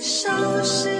收拾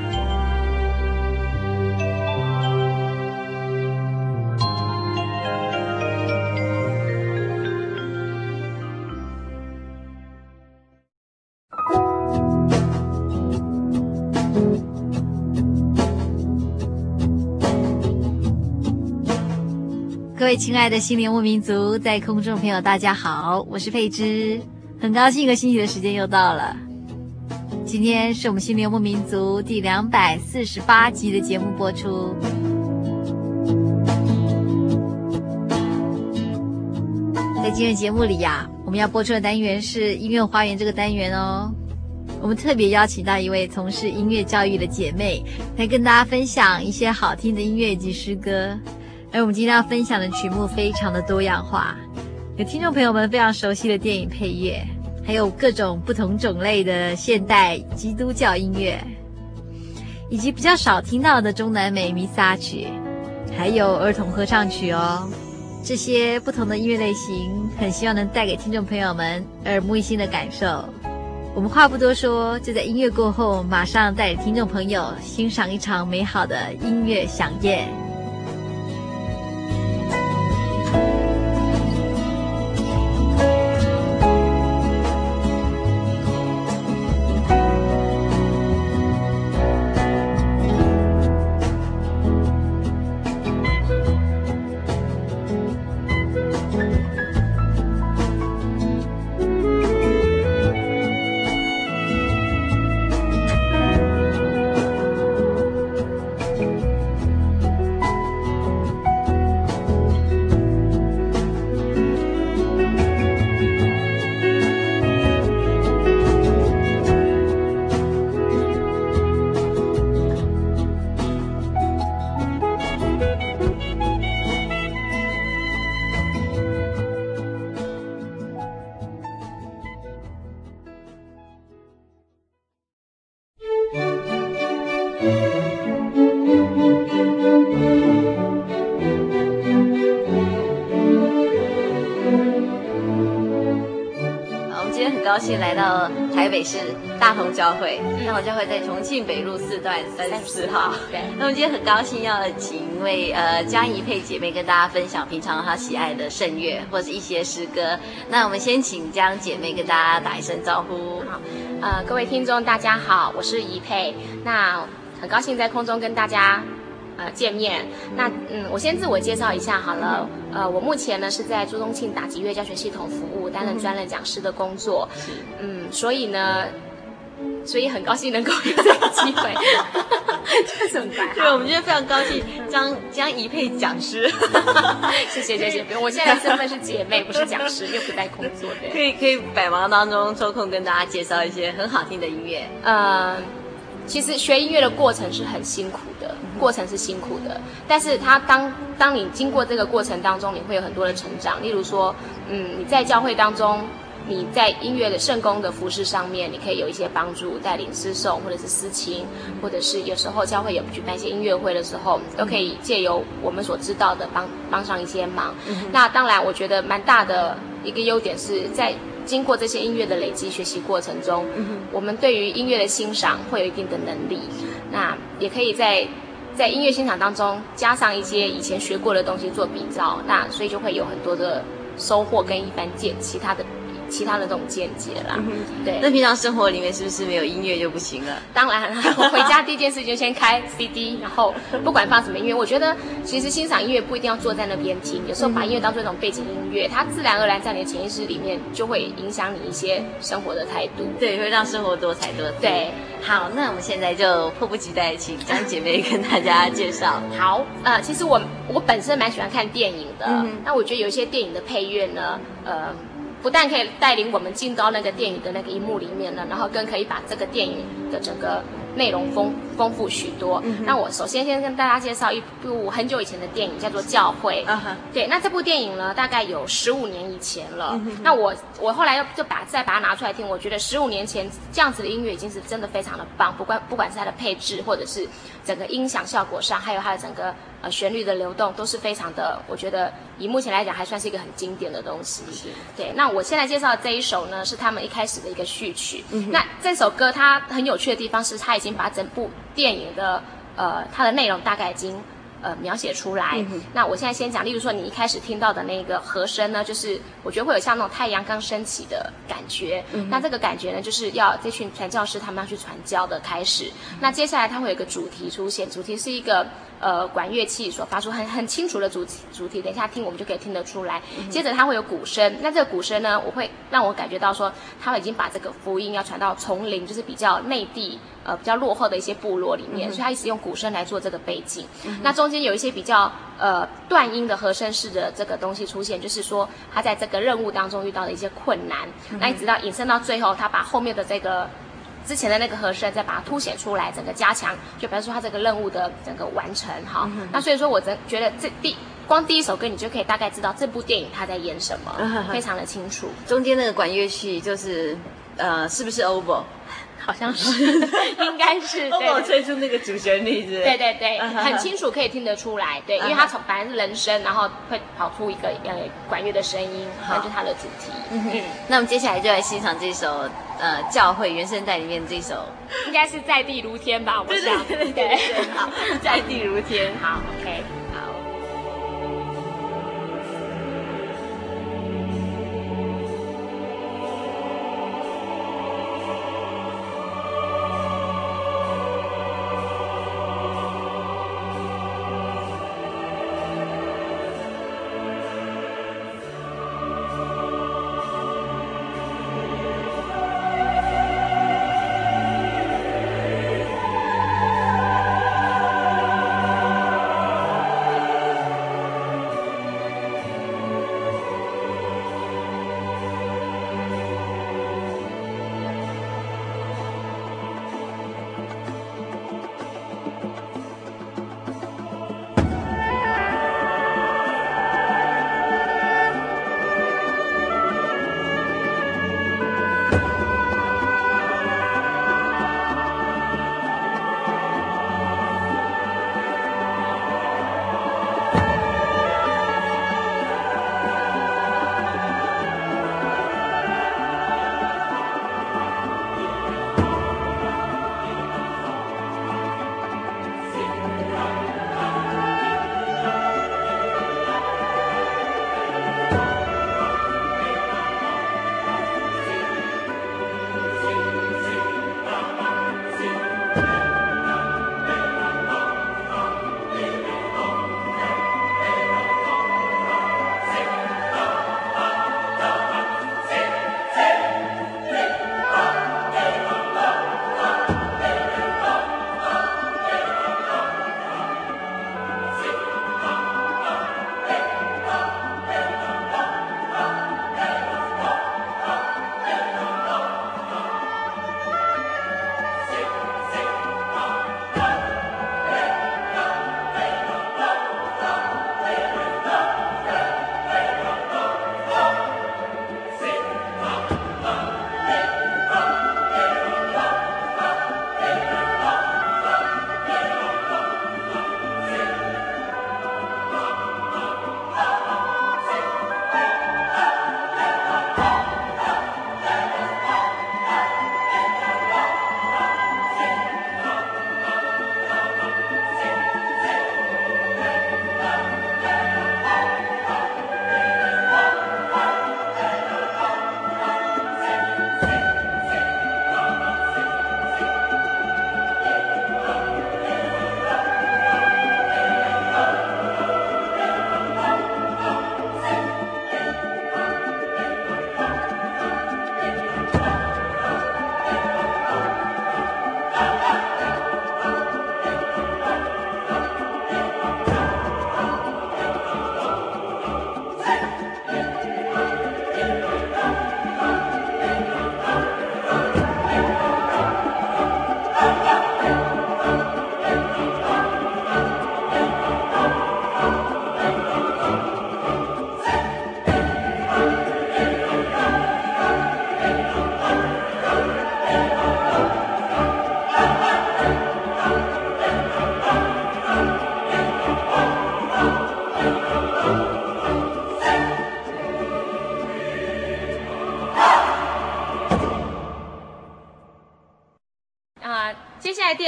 位亲爱的心灵游牧民族，在空中朋友，大家好，我是佩芝，很高兴一个星期的时间又到了。今天是我们心灵游牧民族第两百四十八集的节目播出。在今天节目里呀、我们要播出的单元是音乐花园这个单元哦。我们特别邀请到一位从事音乐教育的姐妹，来跟大家分享一些好听的音乐及诗歌。而我们今天要分享的曲目非常的多样化，有听众朋友们非常熟悉的电影配乐，还有各种不同种类的现代基督教音乐，以及比较少听到的中南美弥撒曲，还有儿童合唱曲哦。这些不同的音乐类型，很希望能带给听众朋友们耳目一新的感受。我们话不多说，就在音乐过后，马上带领听众朋友欣赏一场美好的音乐饗宴。北市大同教会，大同教会在重庆北路四段三十四号。对，那我们今天很高兴要请一位呃江怡佩姐妹跟大家分享平常她喜爱的圣乐或者是一些诗歌。那我们先请江姐妹跟大家打一声招呼。好，呃，各位听众大家好，我是怡佩。那很高兴在空中跟大家。呃，见面。那嗯，我先自我介绍一下好了。呃，我目前呢是在朱宗庆打击乐教学系统服务，担任专任讲师的工作。嗯，所以呢，所以很高兴能够有这个机会。这怎么办？对，我们今天非常高兴，将将一配讲师。谢谢谢谢，我现在身份是姐妹，不是讲师，又不在工作的。可以可以，百忙当中抽空跟大家介绍一些很好听的音乐。呃。其实学音乐的过程是很辛苦的，过程是辛苦的，但是它当当你经过这个过程当中，你会有很多的成长。例如说，嗯，你在教会当中，你在音乐的圣工的服饰上面，你可以有一些帮助，带领诗颂或者是诗情，或者是有时候教会有举办一些音乐会的时候，都可以借由我们所知道的帮帮上一些忙。嗯、那当然，我觉得蛮大的一个优点是在经过这些音乐的累积学习过程中，嗯、我们对于音乐的欣赏会有一定的能力。那也可以在在音乐欣赏当中加上一些以前学过的东西做比照，那所以就会有很多的收获跟一番见其他的。其他的这种见解啦，嗯、对。那平常生活里面是不是没有音乐就不行了？当然，我回家第一件事就先开 CD，然后不管放什么音乐，我觉得其实欣赏音乐不一定要坐在那边听，有时候把音乐当做一种背景音乐，它自然而然在你的潜意识里面就会影响你一些生活的态度，对，会让生活多彩多姿。对，好，那我们现在就迫不及待请张姐妹跟大家介绍。好，呃，其实我我本身蛮喜欢看电影的，嗯、那我觉得有一些电影的配乐呢，呃。不但可以带领我们进到那个电影的那个荧幕里面呢，然后更可以把这个电影的整个内容丰丰富许多。嗯、那我首先先跟大家介绍一部很久以前的电影，叫做《教会》。Uh. 对，那这部电影呢，大概有十五年以前了。那我我后来又就把再把它拿出来听，我觉得十五年前这样子的音乐已经是真的非常的棒，不管不管是它的配置，或者是整个音响效果上，还有它的整个。呃，旋律的流动都是非常的，我觉得以目前来讲还算是一个很经典的东西。对，那我现在介绍的这一首呢，是他们一开始的一个序曲。那这首歌它很有趣的地方是，它已经把整部电影的呃它的内容大概已经。呃，描写出来。嗯、那我现在先讲，例如说，你一开始听到的那个和声呢，就是我觉得会有像那种太阳刚升起的感觉。嗯、那这个感觉呢，就是要这群传教士他们要去传教的开始。嗯、那接下来它会有一个主题出现，主题是一个呃管乐器所发出很很清楚的主题主题。等一下听我们就可以听得出来。嗯、接着它会有鼓声，那这个鼓声呢，我会让我感觉到说，他们已经把这个福音要传到丛林，就是比较内地。呃，比较落后的一些部落里面，嗯、所以他一直用鼓声来做这个背景。嗯、那中间有一些比较呃断音的和声式的这个东西出现，就是说他在这个任务当中遇到的一些困难。嗯、那一直到引申到最后，他把后面的这个之前的那个和声再把它凸显出来，整个加强，就表示说他这个任务的整个完成哈。嗯、那所以说我真觉得这第光第一首歌，你就可以大概知道这部电影他在演什么，嗯、非常的清楚。中间那个管乐器就是呃，是不是 Oboe？好像是，应该是。对我吹出那个主旋律，是。对对对，很清楚，可以听得出来。对，因为它从本来是人声，然后会跑出一个呃管乐的声音，那就是它的主题。嗯，那我们接下来就来欣赏这首呃教会原声带里面这首，应该是在地如天吧？我想。对对对，好，在地如天。好，OK。接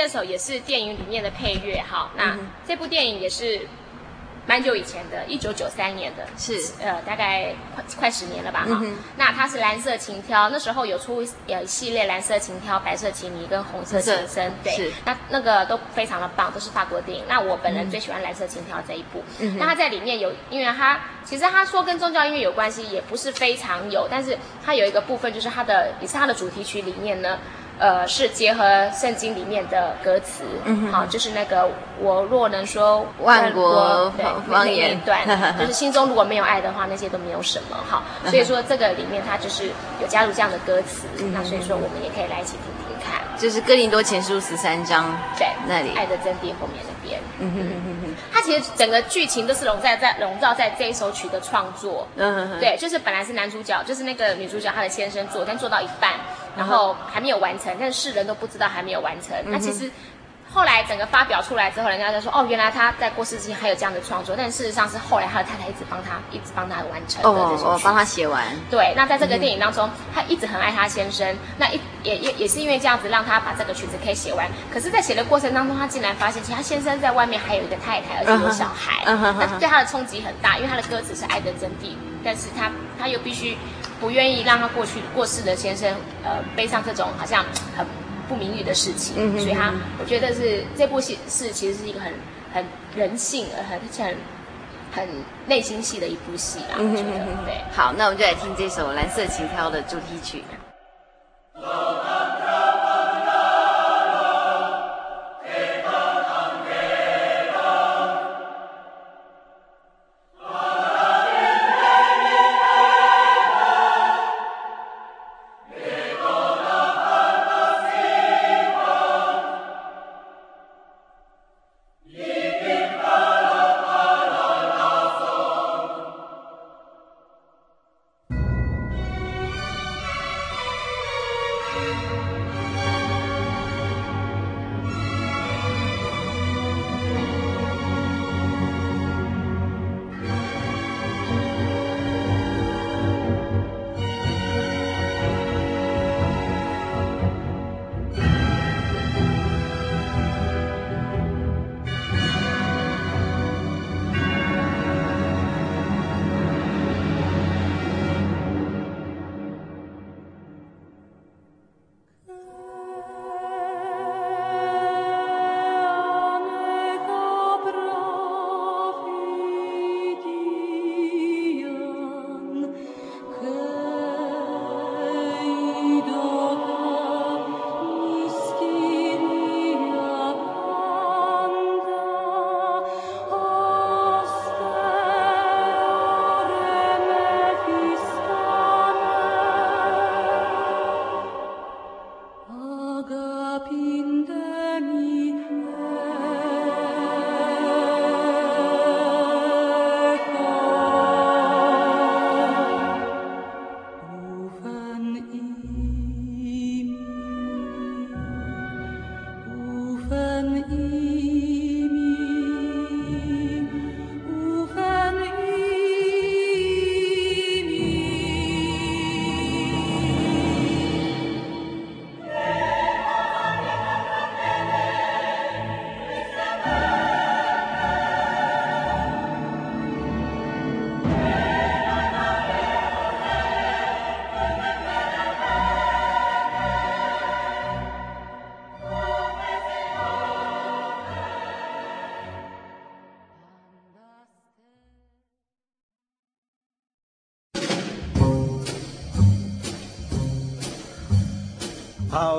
下来第二首也是电影里面的配乐，哈，那这部电影也是。蛮久以前的，一九九三年的，是呃，大概快快十年了吧哈。嗯、那它是蓝色情挑，那时候有出有一系列蓝色情挑、白色情迷跟红色情深，对，那那个都非常的棒，都是法国电影。那我本人最喜欢蓝色情挑这一部。嗯、那它在里面有，因为它其实它说跟宗教音乐有关系，也不是非常有，但是它有一个部分就是它的也是它的主题曲里面呢。呃，是结合圣经里面的歌词，嗯，好，就是那个我若能说万国方言。一段，就是心中如果没有爱的话，那些都没有什么，好，所以说这个里面它就是有加入这样的歌词，那所以说我们也可以来一起听听看，就是哥林多前书十三章，对，那里。爱的真谛后面那边，嗯哼哼哼，它其实整个剧情都是笼在在笼罩在这一首曲的创作，嗯哼哼，对，就是本来是男主角，就是那个女主角她的先生做，但做到一半。然后还没有完成，但是世人都不知道还没有完成。嗯、那其实后来整个发表出来之后，人家就说：“哦，原来他在过世之前还有这样的创作。”但事实上是后来他的太太一直帮他，一直帮他完成的。哦哦，帮他写完。对，那在这个电影当中，嗯、他一直很爱他先生。那一也也也是因为这样子，让他把这个曲子可以写完。可是，在写的过程当中，他竟然发现，其实他先生在外面还有一个太太，而且有小孩。嗯哼。那对他的冲击很大，因为他的歌词是爱的真谛，但是他他又必须。不愿意让他过去过世的先生，呃，背上这种好像很不名誉的事情，嗯、哼哼所以他我觉得是这部戏是其实是一个很很人性而很很很内心戏的一部戏啦，我觉得对。好，那我们就来听这首《蓝色情挑》的主题曲。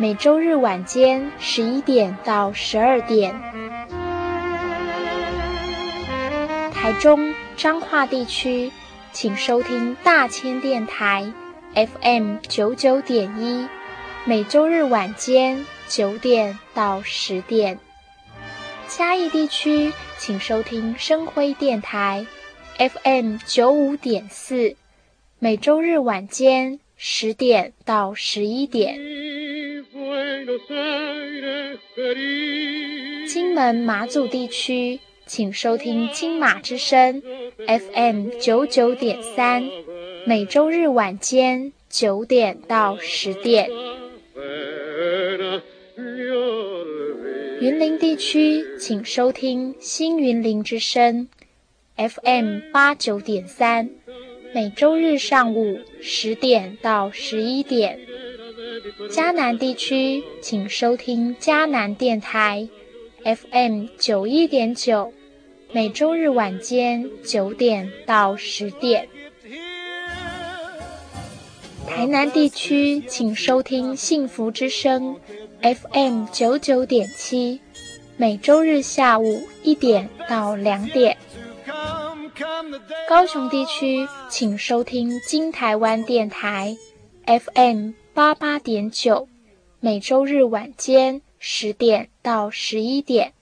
每周日晚间十一点到十二点，台中彰化地区，请收听大千电台 FM 九九点一，每周日晚间九点到十点。嘉义地区请收听声辉电台，FM 九五点四，每周日晚间十点到十一点。金门马祖地区请收听金马之声，FM 九九点三，每周日晚间九点到十点。云林地区，请收听新云林之声，FM 八九点三，每周日上午十点到十一点。嘉南地区，请收听嘉南电台，FM 九一点九，每周日晚间九点到十点。台南地区，请收听幸福之声。FM 九九点七，每周日下午一点到两点。高雄地区，请收听金台湾电台，FM 八八点九，每周日晚间十点到十一点。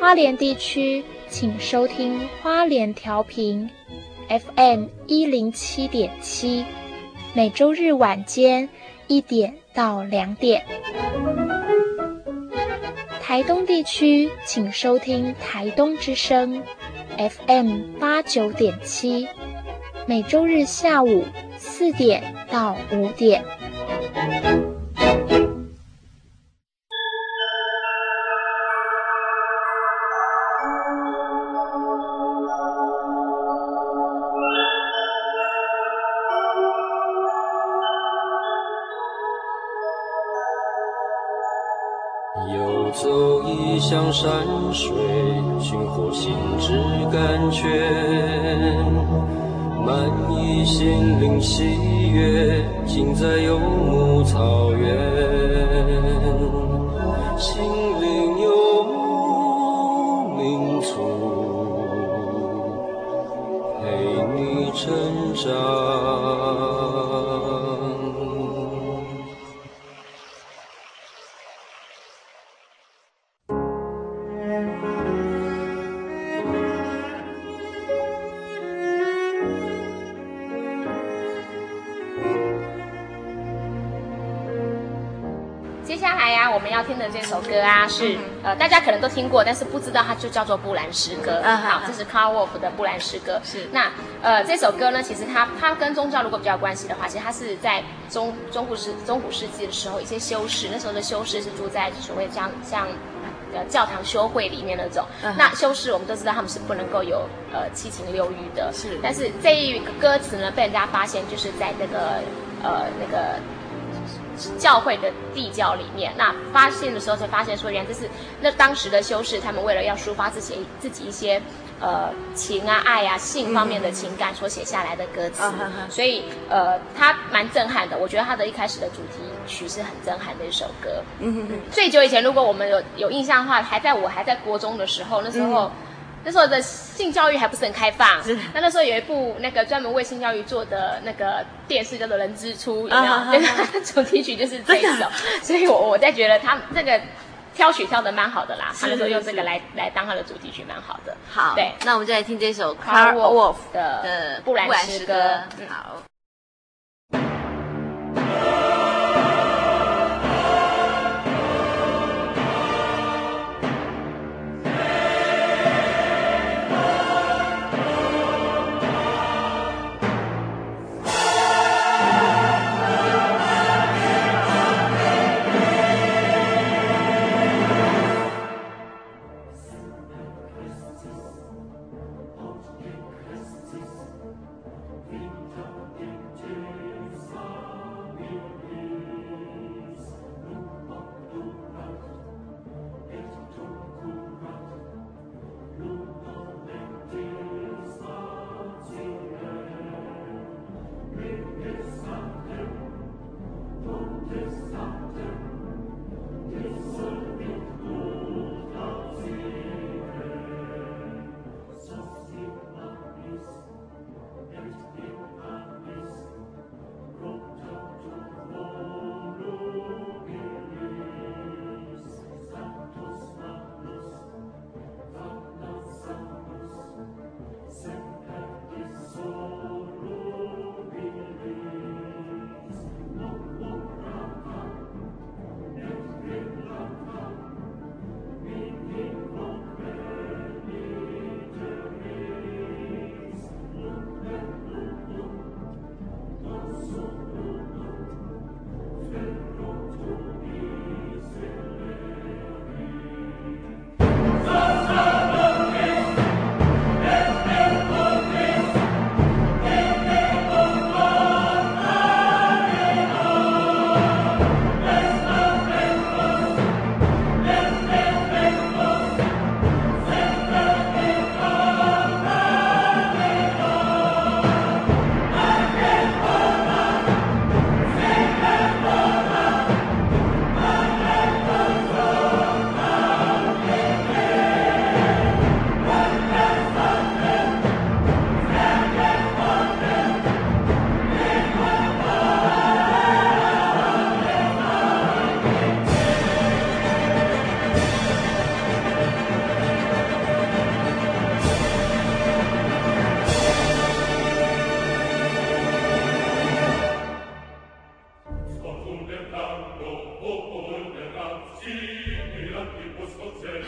花莲地区，请收听花莲调频，FM 一零七点七，每周日晚间一点到两点，台东地区请收听台东之声，FM 八九点七，每周日下午四点到五点。心呃，大家可能都听过，但是不知道它就叫做《布兰诗歌》。嗯，好，这是 Carl Wolf 的《布兰诗歌》。是那呃，这首歌呢，其实它它跟宗教如果比较关系的话，其实它是在中中古世中古世纪的时候，一些修士那时候的修士是住在所谓像像呃教堂修会里面那种。嗯。那修士我们都知道他们是不能够有呃七情六欲的。是。但是这一个歌词呢，被人家发现就是在那个呃那个。教会的地窖里面，那发现的时候才发现说，原来这是那当时的修士，他们为了要抒发自己自己一些呃情啊、爱啊、性方面的情感所写下来的歌词，嗯、所以呃，他蛮震撼的。我觉得他的一开始的主题曲是很震撼的一首歌。嗯哼哼。最久以前，如果我们有有印象的话，还在我还在国中的时候，那时候。嗯那时候的性教育还不是很开放，那那时候有一部那个专门为性教育做的那个电视叫做《人之初》，有没有？啊、对，主题曲就是这一首，所以我我在觉得他这个挑曲挑的蛮好的啦，他那时候用这个来来当他的主题曲，蛮好的。好，对，那我们就来听这首 Carl Wolf 的《布兰诗歌》。嗯，好。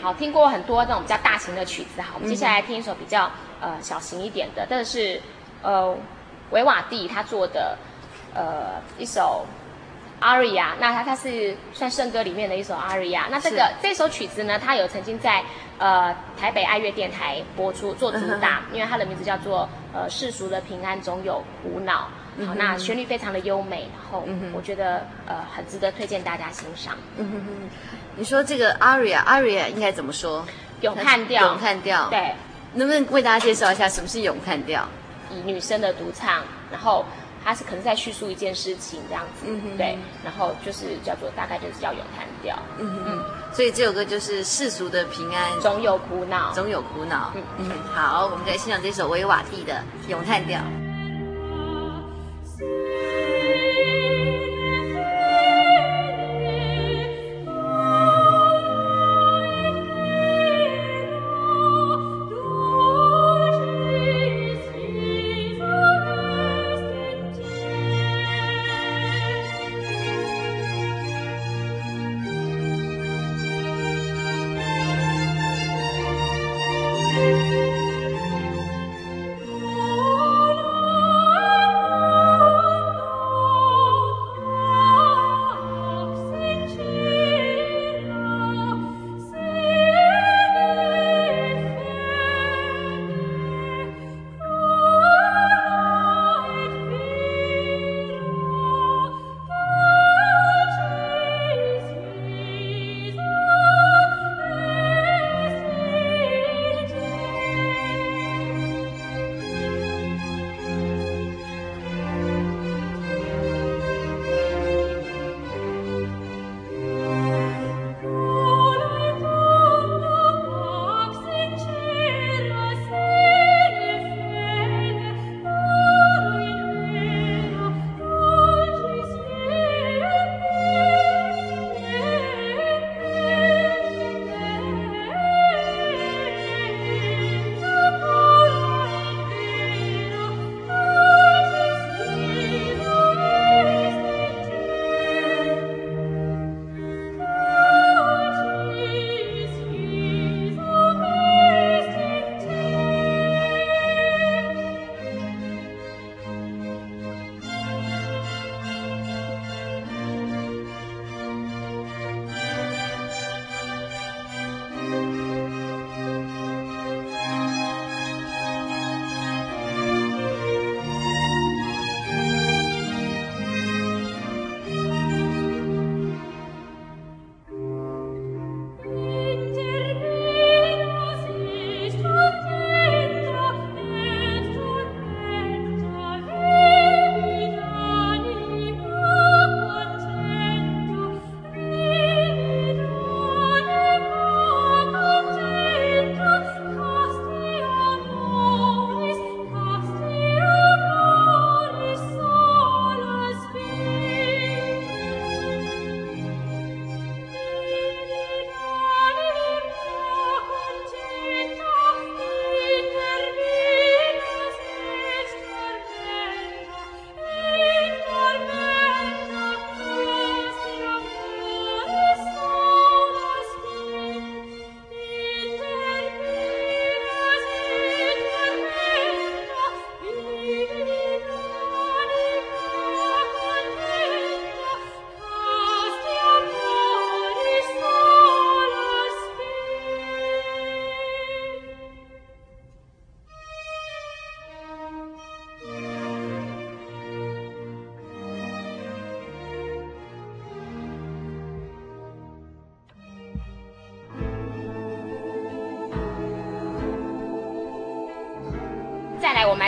好，听过很多那种比较大型的曲子，好，我们接下来听一首比较呃小型一点的，但是呃维瓦蒂他做的呃一首 aria，那他他是算圣歌里面的一首 aria，那这个这首曲子呢，他有曾经在呃台北爱乐电台播出做主打，因为它的名字叫做呃世俗的平安总有苦恼。好，那旋律非常的优美，然后我觉得呃很值得推荐大家欣赏。嗯哼哼，你说这个 aria，aria 应该怎么说？咏叹调。咏叹调。对，能不能为大家介绍一下什么是咏叹调？以女生的独唱，然后它是可能在叙述一件事情这样子。嗯哼。对，然后就是叫做大概就是叫咏叹调。嗯哼嗯。所以这首歌就是世俗的平安总有苦恼，总有苦恼。嗯嗯。好，我们来欣赏这首维瓦蒂的咏叹调。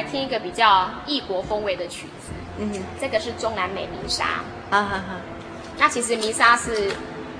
听一个比较异国风味的曲子，嗯，这个是中南美弥撒，啊哈哈。那其实弥撒是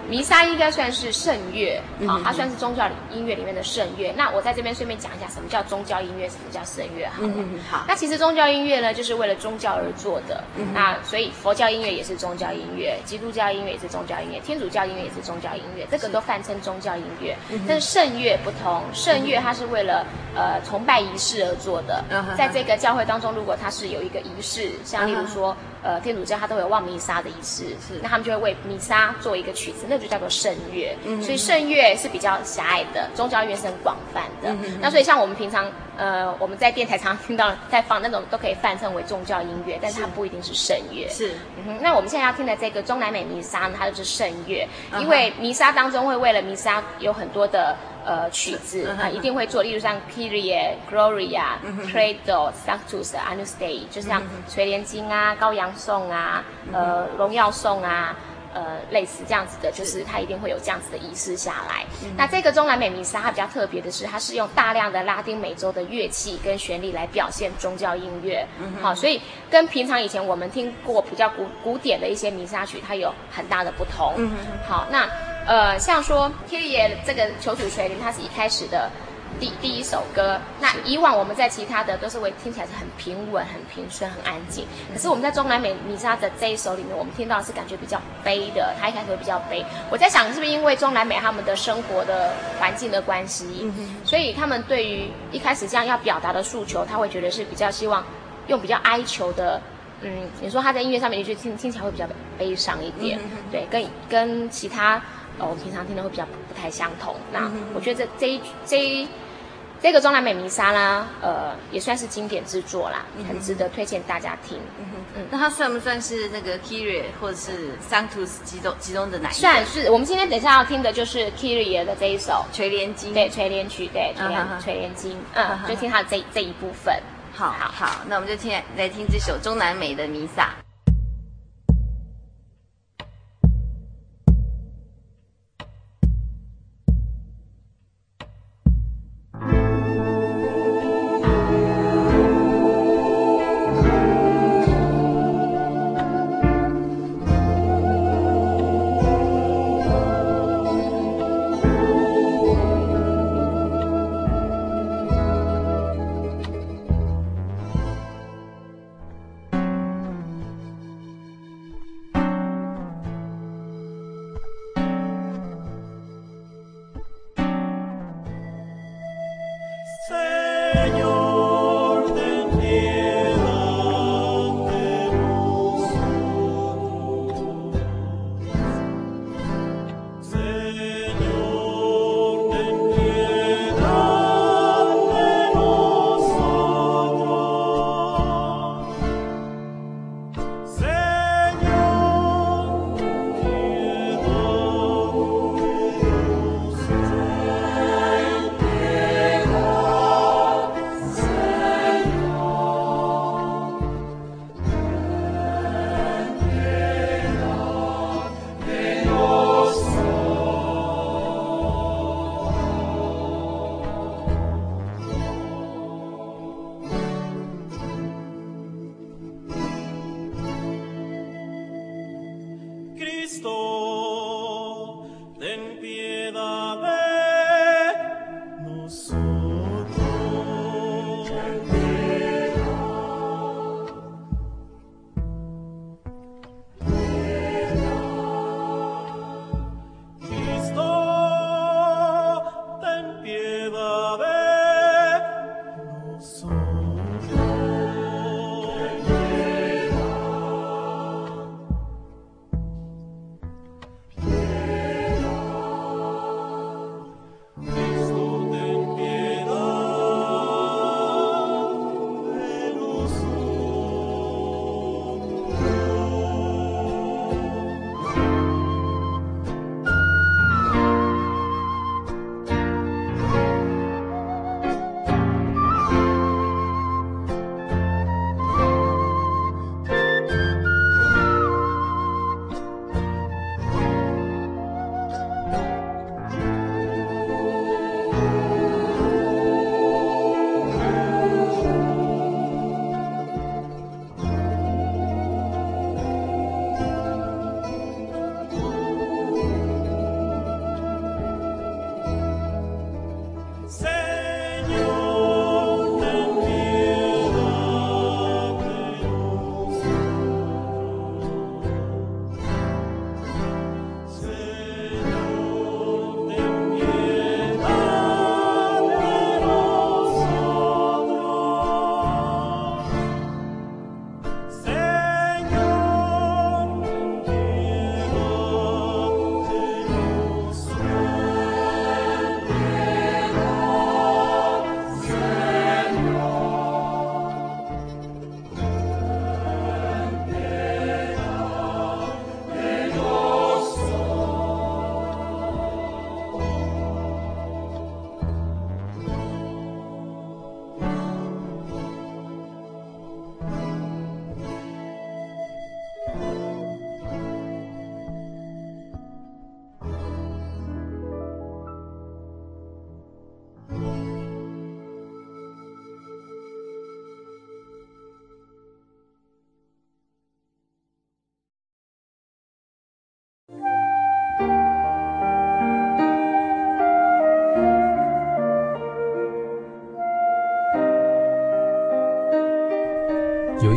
弥撒应该算是圣乐，好，它算是宗教音乐里面的圣乐。那我在这边顺便讲一下，什么叫宗教音乐，什么叫圣乐，好了。好。那其实宗教音乐呢，就是为了宗教而做的。那所以佛教音乐也是宗教音乐，基督教音乐也是宗教音乐，天主教音乐也是宗教音乐，这个都泛称宗教音乐。但是圣乐不同，圣乐它是为了呃崇拜仪式而做的。在这个教会当中，如果它是有一个仪式，像例如说。呃，天主教它都有望弥撒的仪式，是，那他们就会为弥撒做一个曲子，那就叫做圣乐。嗯，所以圣乐是比较狭隘的，宗教音乐是很广泛的。嗯，那所以像我们平常，呃，我们在电台常常听到在放那种，都可以泛称为宗教音乐，但是它不一定是圣乐。是，嗯哼。那我们现在要听的这个中南美弥撒呢，它就是圣乐，因为弥撒当中会为了弥撒有很多的。呃，曲子啊、呃，一定会做，例如像 Kyrie、Gloria、Credo、Sanctus、Agnus Dei，就像垂帘经啊、羔羊颂啊、呃、荣耀颂啊，呃，类似这样子的，就是它一定会有这样子的仪式下来。那这个中南美弥撒它比较特别的是，它是用大量的拉丁美洲的乐器跟旋律来表现宗教音乐。好，所以跟平常以前我们听过比较古古典的一些弥撒曲，它有很大的不同。好，那。呃，像说《Kyrie》这个求主垂怜，它是一开始的第第一首歌。那以往我们在其他的都是会听起来是很平稳、很平顺、很安静。可是我们在中南美米莎的这一首里面，我们听到的是感觉比较悲的。它一开始会比较悲。我在想，是不是因为中南美他们的生活的环境的关系，所以他们对于一开始这样要表达的诉求，他会觉得是比较希望用比较哀求的。嗯，你说他在音乐上面，就听听起来会比较悲伤一点。对，跟跟其他。哦，我们平常听的会比较不太相同。那我觉得这这一这一这个中南美弥撒啦，呃，也算是经典之作啦，很值得推荐大家听。嗯哼，嗯，那它算不算是那个 Kyrie 或者是 Sanctus 其中其中的哪一个？算是。我们今天等一下要听的就是 Kyrie 的这一首垂帘经，对，垂帘曲，对，垂帘垂帘经，嗯，就听它的这这一部分。好，好，好，那我们就听来听这首中南美的弥撒。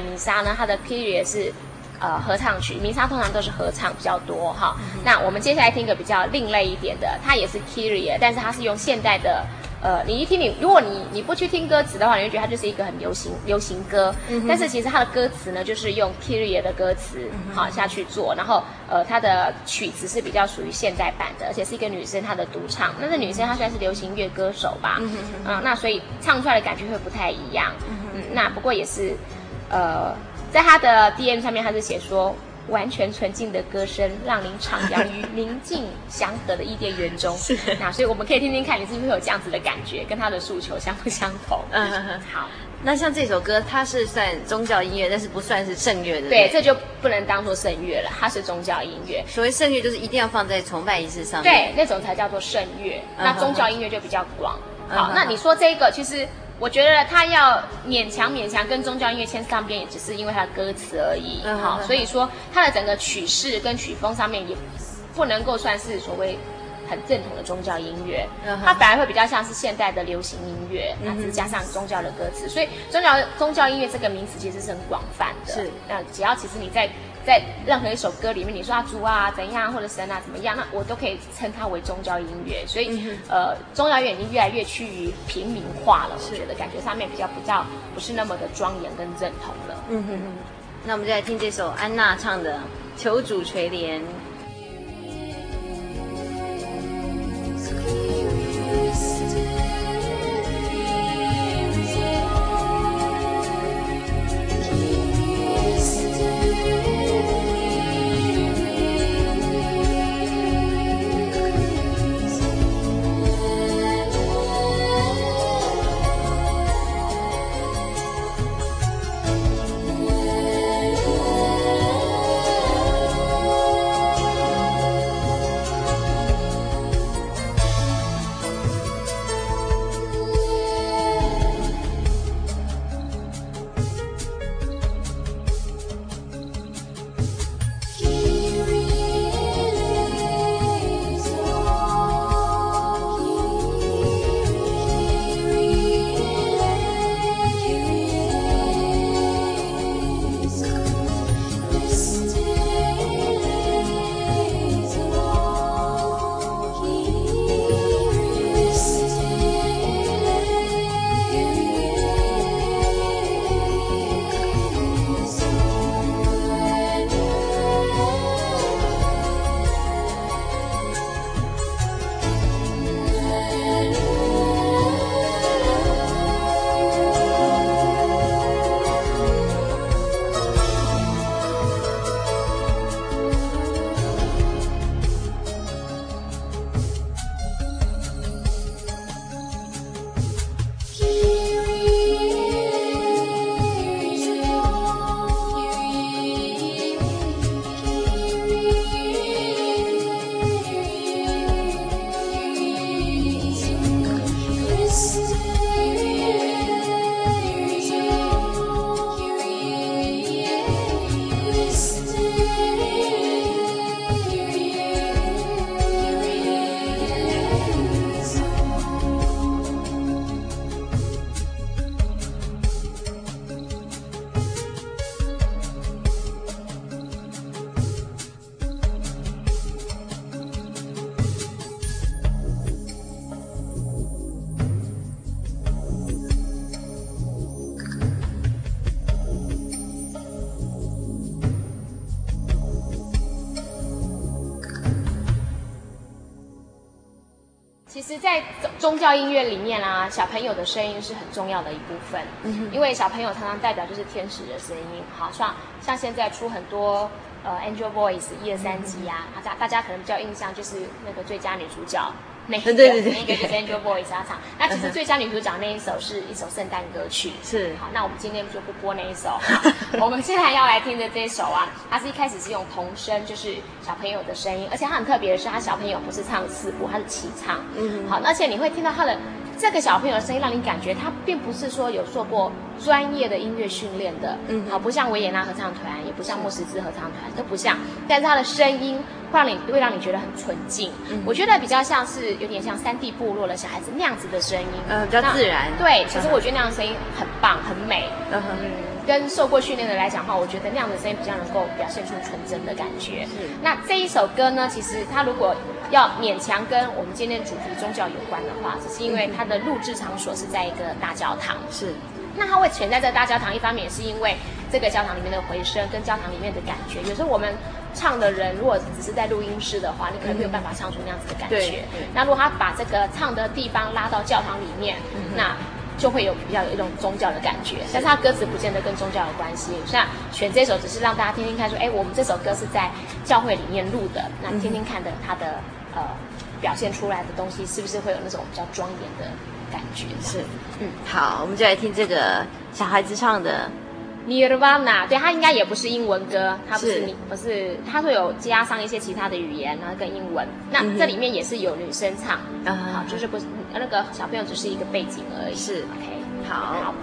美弥撒呢，它的 Kyrie 是呃合唱曲，弥撒通常都是合唱比较多哈。嗯、那我们接下来听一个比较另类一点的，它也是 Kyrie，但是它是用现代的呃，你一听你，如果你你不去听歌词的话，你会觉得它就是一个很流行流行歌。嗯、但是其实它的歌词呢，就是用 Kyrie 的歌词好、嗯、下去做，然后呃，它的曲子是比较属于现代版的，而且是一个女生她的独唱。那这女生她虽然是流行乐歌手吧？嗯，嗯那所以唱出来的感觉会不太一样。嗯嗯，那不过也是，呃，在他的 DM 上面，他是写说，完全纯净的歌声，让您徜徉于宁静祥和的伊甸园中。是，那所以我们可以听听看，你是不是有这样子的感觉，跟他的诉求相不相同？嗯。好，那像这首歌，它是算宗教音乐，但是不算是圣乐的。对，这就不能当做圣乐了，它是宗教音乐。所谓圣乐，就是一定要放在崇拜仪式上面。对，那种才叫做圣乐。那宗教音乐就比较广。好，那你说这个其实。我觉得他要勉强勉强跟宗教音乐牵上边，也只是因为他的歌词而已。好，所以说他的整个曲式跟曲风上面也不能够算是所谓很正统的宗教音乐。它反而会比较像是现代的流行音乐，那只是加上宗教的歌词。所以宗教宗教音乐这个名词其实是很广泛的。是，那只要其实你在。在任何一首歌里面，你说啊主啊怎样，或者神啊怎么样，那我都可以称它为宗教音乐。所以，嗯、呃，宗教音乐已经越来越趋于平民化了。是我觉得感觉上面比较比较不是那么的庄严跟认同了。嗯哼哼。那我们就来听这首安娜唱的《求主垂怜》。宗教音乐里面啊，小朋友的声音是很重要的一部分。嗯，因为小朋友常常代表就是天使的声音。好像像现在出很多呃 Angel Voice 一二三集啊，大家大家可能比较印象就是那个最佳女主角。那个对对对，那个就是 Angel Boys 他唱。那其实最佳女主角那一首是一首圣诞歌曲。是。好，那我们今天就不播那一首。好，我们现在要来听的这一首啊，它是一开始是用童声，就是小朋友的声音，而且它很特别的是，它小朋友不是唱四部，它是齐唱。嗯。好，而且你会听到他的。这个小朋友的声音让你感觉他并不是说有做过专业的音乐训练的，嗯，好，不像维也纳合唱团，也不像莫斯兹合唱团，都不像，但是他的声音会让你会让你觉得很纯净，嗯，我觉得比较像是有点像山地部落的小孩子那样子的声音，嗯，比较自然，对，其实我觉得那样的声音很棒，很美，嗯哼。跟受过训练的来讲的话，我觉得那样的声音比较能够表现出纯真的感觉。是。那这一首歌呢，其实它如果要勉强跟我们今天主题宗教有关的话，只是因为它的录制场所是在一个大教堂。是。那它会选在这大教堂，一方面也是因为这个教堂里面的回声跟教堂里面的感觉。有时候我们唱的人如果只是在录音室的话，你可能没有办法唱出那样子的感觉。对。那如果他把这个唱的地方拉到教堂里面，那。就会有比较有一种宗教的感觉，但是它歌词不见得跟宗教有关系。像选这首只是让大家听听看，说，哎，我们这首歌是在教会里面录的，那听听看的它的呃表现出来的东西，是不是会有那种比较庄严的感觉？是，嗯，好，我们就来听这个小孩子唱的。Nirvana，对，它应该也不是英文歌，它不是你不是，它会有加上一些其他的语言，然后跟英文。那这里面也是有女生唱，嗯，好，就是不是那个小朋友只是一个背景而已。是，OK，好。好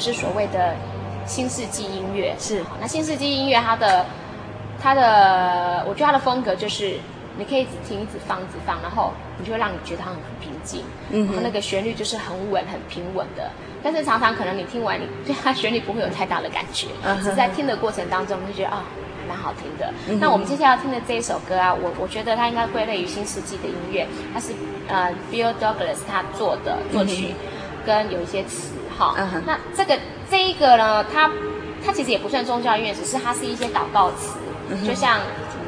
是所谓的新世纪音乐，是。那新世纪音乐它的它的，我觉得它的风格就是你可以一直听，一直放，一直放，然后你就会让你觉得它很平静，嗯，然后那个旋律就是很稳、很平稳的。但是常常可能你听完，你对它旋律不会有太大的感觉，嗯，只是在听的过程当中你就觉得啊。蛮好听的。嗯、那我们接下来要听的这一首歌啊，我我觉得它应该归类于新世纪的音乐。它是呃 Bill Douglas 他做的作曲，嗯、跟有一些词哈。嗯、那这个这一个呢，它它其实也不算宗教音乐，只是它是一些祷告词，嗯、就像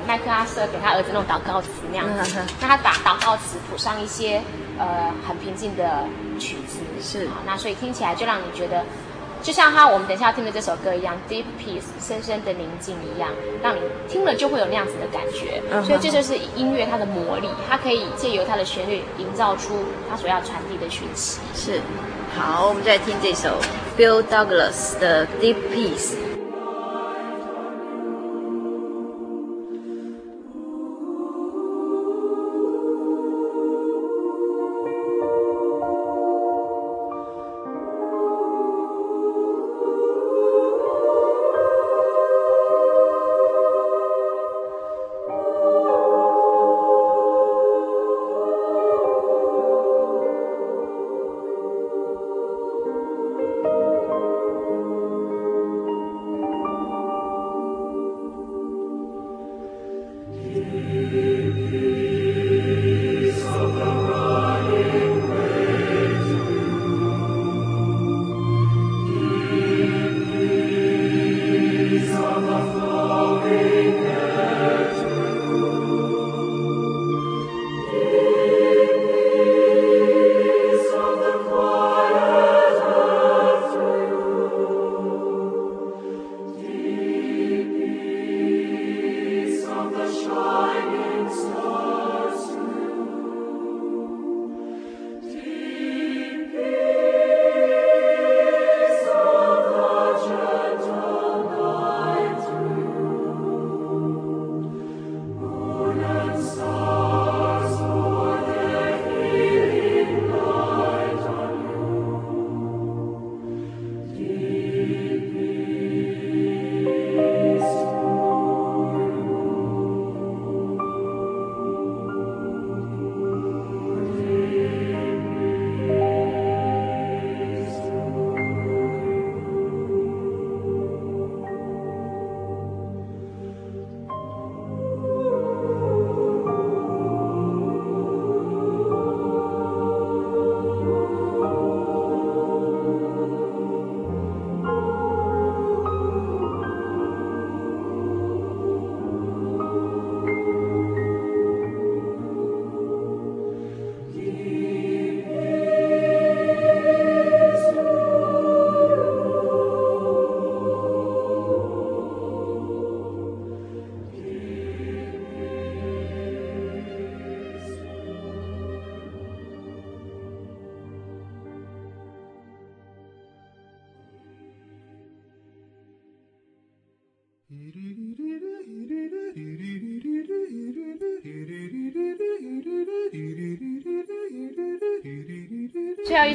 麦克阿瑟给他儿子那种祷告词那样子。嗯、那他把祷告词谱上一些呃很平静的曲子，是。那所以听起来就让你觉得。就像他我们等一下要听的这首歌一样，Deep Peace，深深的宁静一样，让你听了就会有那样子的感觉。Uh huh. 所以这就是音乐它的魔力，它可以借由它的旋律营造出它所要传递的讯息。是，好，我们再听这首 Bill Douglas 的 Deep Peace。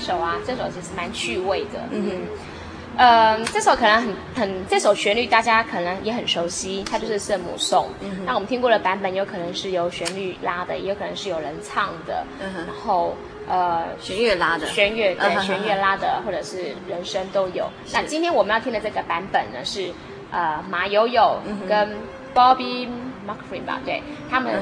首啊，这首其实蛮趣味的。嗯哼，呃，这首可能很很，这首旋律大家可能也很熟悉，它就是圣母颂。嗯，那我们听过的版本有可能是由旋律拉的，也有可能是有人唱的。嗯哼，然后呃，弦乐拉的，弦乐对，弦乐拉的，或者是人声都有。那今天我们要听的这个版本呢，是呃马友友跟 Bobby McFerrin 吧？对，他们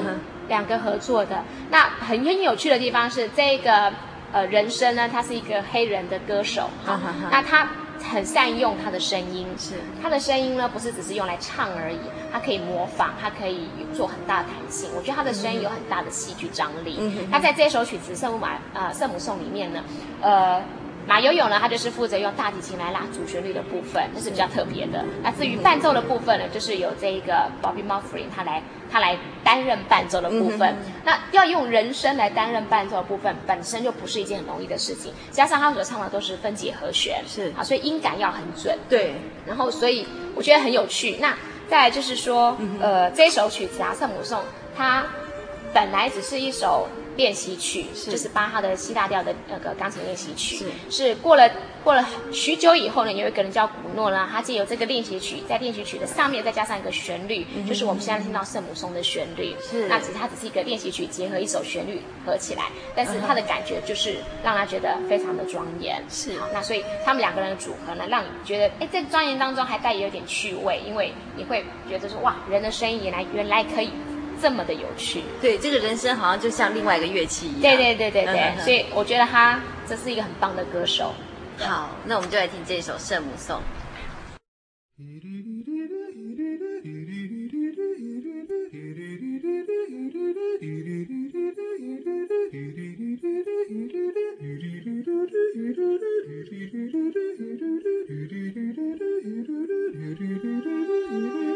两个合作的。那很很有趣的地方是这个。呃，人声呢，他是一个黑人的歌手，哈、啊，那他很善用他的声音，是他的声音呢，不是只是用来唱而已，他可以模仿，他可以做很大的弹性，我觉得他的声音有很大的戏剧张力。嗯，他在这首曲子《圣母玛》呃《圣母颂》里面呢，呃。马友友呢，他就是负责用大提琴来拉主旋律的部分，这是比较特别的。那至于伴奏的部分呢，就是由这一个 Bobby m u f f r i n 他来他来担任伴奏的部分。嗯、那要用人声来担任伴奏的部分，本身就不是一件很容易的事情。加上他所唱的都是分解和弦，是啊，所以音感要很准。对，然后所以我觉得很有趣。那再来就是说，嗯、呃，这首曲子啊，《圣母颂》，它本来只是一首。练习曲，是。就是巴哈的 C 大调的那个钢琴练习曲，是。是过了过了许久以后呢，有一个人叫古诺呢，他借由这个练习曲，在练习曲的上面再加上一个旋律，嗯、就是我们现在听到圣母颂的旋律，是。那只是它只是一个练习曲结合一首旋律合起来，但是他的感觉就是让他觉得非常的庄严，是。好，那所以他们两个人的组合呢，让你觉得哎，在庄严当中还带有点趣味，因为你会觉得说哇，人的声音原来原来可以。这么的有趣，对，这个人生好像就像另外一个乐器一样。对对对对对，嗯、所以我觉得他这是一个很棒的歌手。好，那我们就来听这首《圣母颂》。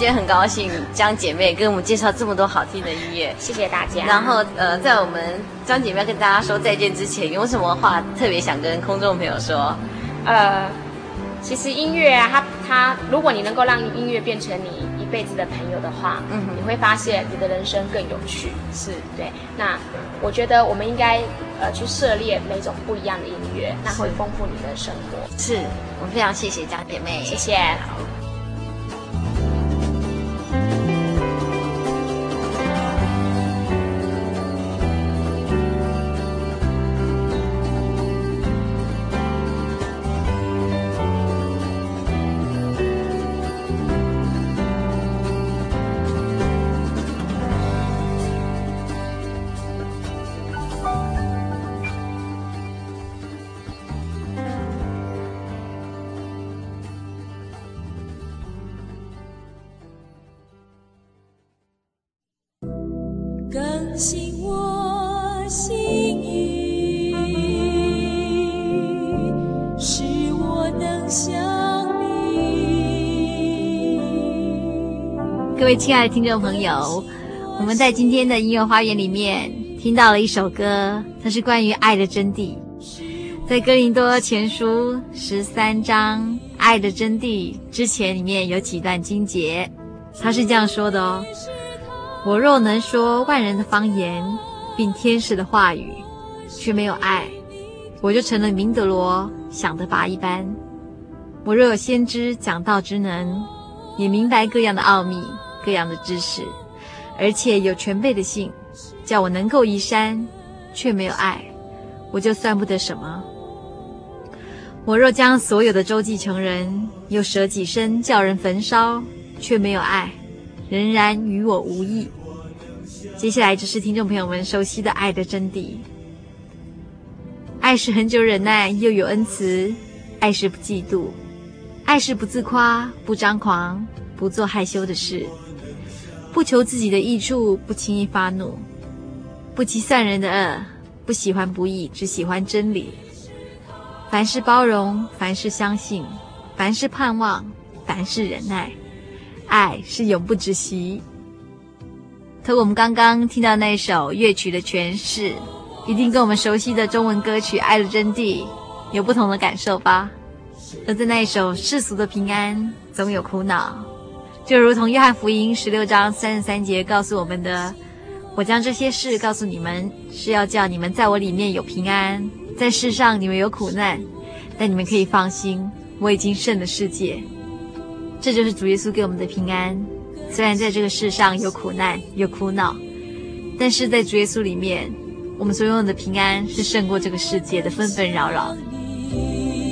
今天很高兴江姐妹跟我们介绍这么多好听的音乐，谢谢大家。然后呃，在我们江姐妹跟大家说再见之前，有什么话特别想跟空众朋友说？呃，其实音乐啊，它它，如果你能够让音乐变成你一辈子的朋友的话，嗯，你会发现你的人生更有趣。是对。那我觉得我们应该呃去涉猎每种不一样的音乐，那会丰富你的生活。是我们非常谢谢江姐妹，谢谢。亲爱的听众朋友，我们在今天的音乐花园里面听到了一首歌，它是关于爱的真谛。在哥林多前书十三章《爱的真谛》之前，里面有几段经节，他是这样说的哦。我若能说万人的方言，并天使的话语，却没有爱，我就成了明德罗想的鈸一般。我若有先知讲道之能，也明白各样的奥秘、各样的知识，而且有全备的信，叫我能够移山，却没有爱，我就算不得什么。我若将所有的周济穷人，又舍己身叫人焚烧，却没有爱。仍然与我无异。接下来就是听众朋友们熟悉的爱的真谛：爱是很久忍耐，又有恩慈；爱是不嫉妒；爱是不自夸，不张狂，不做害羞的事，不求自己的益处，不轻易发怒，不计算人的恶，不喜欢不义，只喜欢真理。凡事包容，凡事相信，凡事盼望，凡事忍耐。爱是永不止息。可我们刚刚听到那首乐曲的诠释，一定跟我们熟悉的中文歌曲《爱的真谛》有不同的感受吧？而在那一首世俗的平安，总有苦恼，就如同约翰福音十六章三十三节告诉我们的：“我将这些事告诉你们，是要叫你们在我里面有平安。在世上你们有苦难，但你们可以放心，我已经胜了世界。”这就是主耶稣给我们的平安。虽然在这个世上有苦难、有苦恼，但是在主耶稣里面，我们所拥有的平安是胜过这个世界的纷纷扰扰。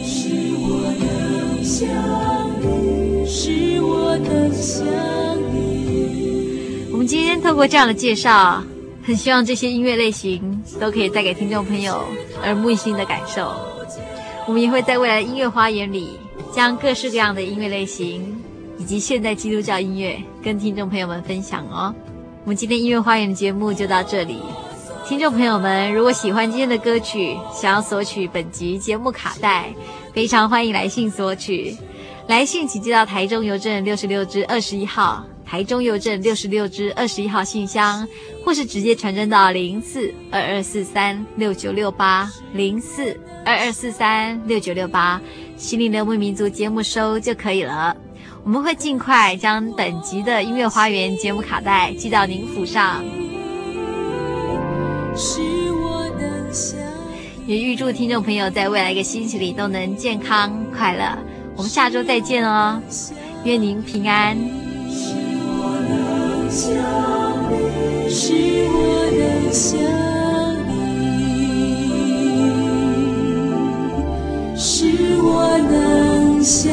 使我能想你，使我。们今天透过这样的介绍，很希望这些音乐类型都可以带给听众朋友耳目一新的感受。我们也会在未来音乐花园里。将各式各样的音乐类型以及现代基督教音乐跟听众朋友们分享哦。我们今天音乐花园的节目就到这里。听众朋友们，如果喜欢今天的歌曲，想要索取本集节目卡带，非常欢迎来信索取。来信请寄到台中邮政六十六支二十一号，台中邮政六十六支二十一号信箱，或是直接传真到零四二二四三六九六八零四二二四三六九六八。心灵的牧民族节目收就可以了，我们会尽快将本集的音乐花园节目卡带寄到您府上。也预祝听众朋友在未来一个星期里都能健康快乐。我们下周再见哦，愿您平安。是我能想你，是我能想你，是我能想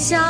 笑。